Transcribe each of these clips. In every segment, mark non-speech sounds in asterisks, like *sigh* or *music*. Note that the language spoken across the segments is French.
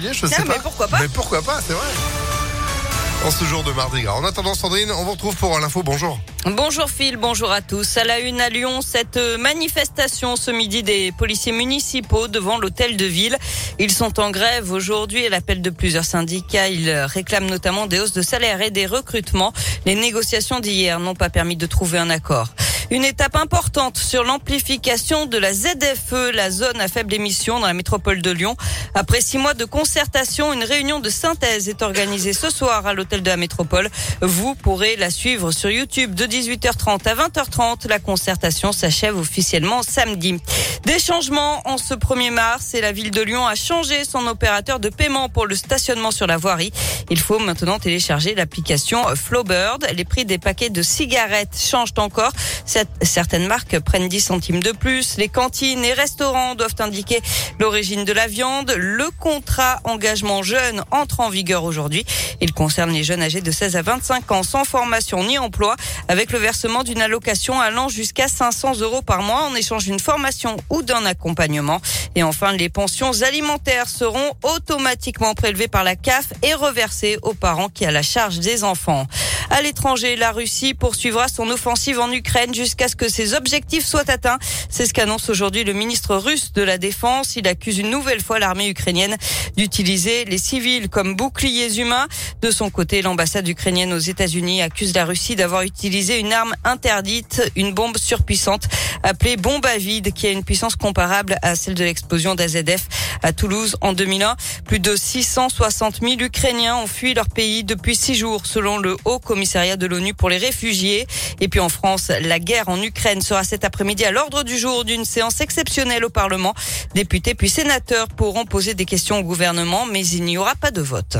Je sais Non, pas. mais pourquoi pas Mais pourquoi pas, c'est vrai. En ce jour de Mardi Gras. En attendant, Sandrine, on vous retrouve pour l'info. Bonjour. Bonjour Phil, bonjour à tous. À la une à Lyon, cette manifestation ce midi des policiers municipaux devant l'hôtel de ville. Ils sont en grève aujourd'hui à l'appel de plusieurs syndicats. Ils réclament notamment des hausses de salaire et des recrutements. Les négociations d'hier n'ont pas permis de trouver un accord. Une étape importante sur l'amplification de la ZFE, la zone à faible émission dans la métropole de Lyon. Après six mois de concertation, une réunion de synthèse est organisée ce soir à l'hôtel de la métropole. Vous pourrez la suivre sur YouTube de 18h30 à 20h30. La concertation s'achève officiellement samedi. Des changements en ce 1er mars et la ville de Lyon a changé son opérateur de paiement pour le stationnement sur la voirie. Il faut maintenant télécharger l'application Flowbird. Les prix des paquets de cigarettes changent encore. Certaines marques prennent 10 centimes de plus. Les cantines et restaurants doivent indiquer l'origine de la viande. Le contrat engagement jeune entre en vigueur aujourd'hui. Il concerne les jeunes âgés de 16 à 25 ans sans formation ni emploi avec le versement d'une allocation allant jusqu'à 500 euros par mois en échange d'une formation ou d'un accompagnement. Et enfin, les pensions alimentaires seront automatiquement prélevées par la CAF et reversées aux parents qui a la charge des enfants. À l'étranger, la Russie poursuivra son offensive en Ukraine jusqu'à ce que ses objectifs soient atteints. C'est ce qu'annonce aujourd'hui le ministre russe de la Défense. Il accuse une nouvelle fois l'armée ukrainienne d'utiliser les civils comme boucliers humains. De son côté, l'ambassade ukrainienne aux États-Unis accuse la Russie d'avoir utilisé une arme interdite, une bombe surpuissante appelée bombe à vide, qui a une puissance comparable à celle de l'explosion d'AZF à Toulouse en 2001. Plus de 660 000 Ukrainiens ont fui leur pays depuis six jours, selon le Haut Commissariat de l'ONU pour les réfugiés. Et puis en France, la guerre en Ukraine sera cet après-midi à l'ordre du jour d'une séance exceptionnelle au Parlement. Députés puis sénateurs pourront poser des questions au gouvernement, mais il n'y aura pas de vote.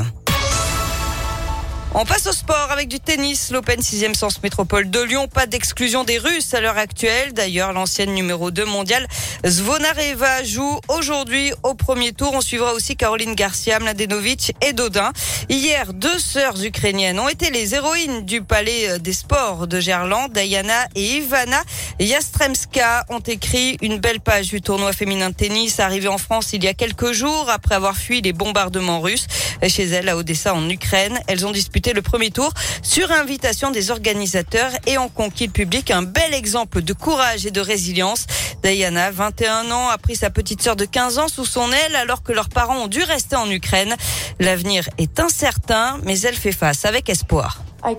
On passe au sport avec du tennis. L'Open 6e Sens Métropole de Lyon. Pas d'exclusion des Russes à l'heure actuelle. D'ailleurs, l'ancienne numéro 2 mondiale Zvonareva joue aujourd'hui au premier tour. On suivra aussi Caroline Garcia, Mladenovic et Dodin. Hier, deux sœurs ukrainiennes ont été les héroïnes du palais des sports de Gerland. Diana et Ivana Yastremska ont écrit une belle page du tournoi féminin de tennis arrivé en France il y a quelques jours après avoir fui les bombardements russes chez elles à Odessa en Ukraine. Elles ont disputé le premier tour sur invitation des organisateurs et ont conquis le public un bel exemple de courage et de résilience. Diana, 21 ans, a pris sa petite sœur de 15 ans sous son aile alors que leurs parents ont dû rester en Ukraine. L'avenir est incertain, mais elle fait face avec espoir. Uh,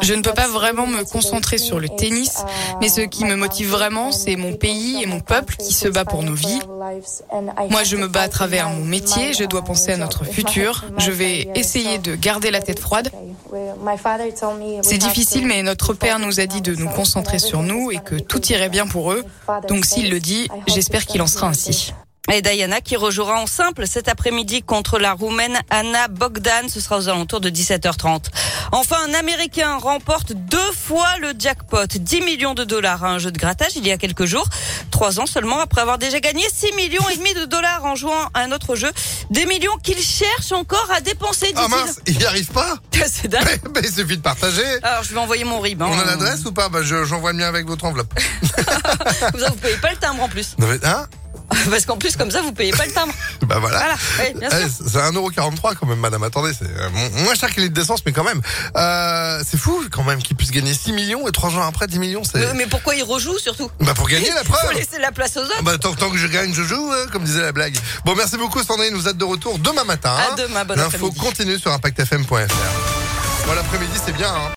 Je ne peux pas vraiment me concentrer sur le tennis, mais ce qui me motive vraiment, c'est mon pays et mon peuple qui se bat pour nos vies. Moi, je me bats à travers mon métier, je dois penser à notre futur, je vais essayer de garder la tête froide. C'est difficile, mais notre père nous a dit de nous concentrer sur nous et que tout irait bien pour eux. Donc s'il le dit, j'espère qu'il en sera ainsi. Et Diana qui rejouera en simple cet après-midi contre la Roumaine Anna Bogdan. Ce sera aux alentours de 17h30. Enfin, un Américain remporte deux fois le jackpot. 10 millions de dollars à un jeu de grattage il y a quelques jours. Trois ans seulement après avoir déjà gagné 6 millions et demi de dollars en jouant à un autre jeu. Des millions qu'il cherche encore à dépenser, Ah mince, il n'y arrive pas *laughs* C'est dingue. mais, *laughs* mais il suffit de partager. Alors, je vais envoyer mon RIB. Hein. On a l'adresse ou pas? Bah, je- J'envoie le mien avec votre enveloppe. *laughs* Vous vous payez pas le timbre en plus. Hein? *laughs* Parce qu'en plus, comme ça, vous payez pas le timbre. *laughs* Bah voilà. Voilà, bien sûr. Eh, c'est 1,43€ quand même, madame. Attendez, c'est euh, mo- moins cher qu'un litre d'essence, mais quand même. Euh, c'est fou quand même qu'il puisse gagner 6 millions et 3 jours après 10 millions. C'est Mais, mais pourquoi il rejoue surtout bah pour gagner la *laughs* preuve. laisser la place aux autres. Bah, tant, tant que je gagne, je joue, hein, comme disait la blague. Bon, merci beaucoup, Sandrine. Vous êtes de retour demain matin. À hein. demain, bon L'info continue sur impactfm.fr. Bon, l'après-midi, c'est bien. Hein.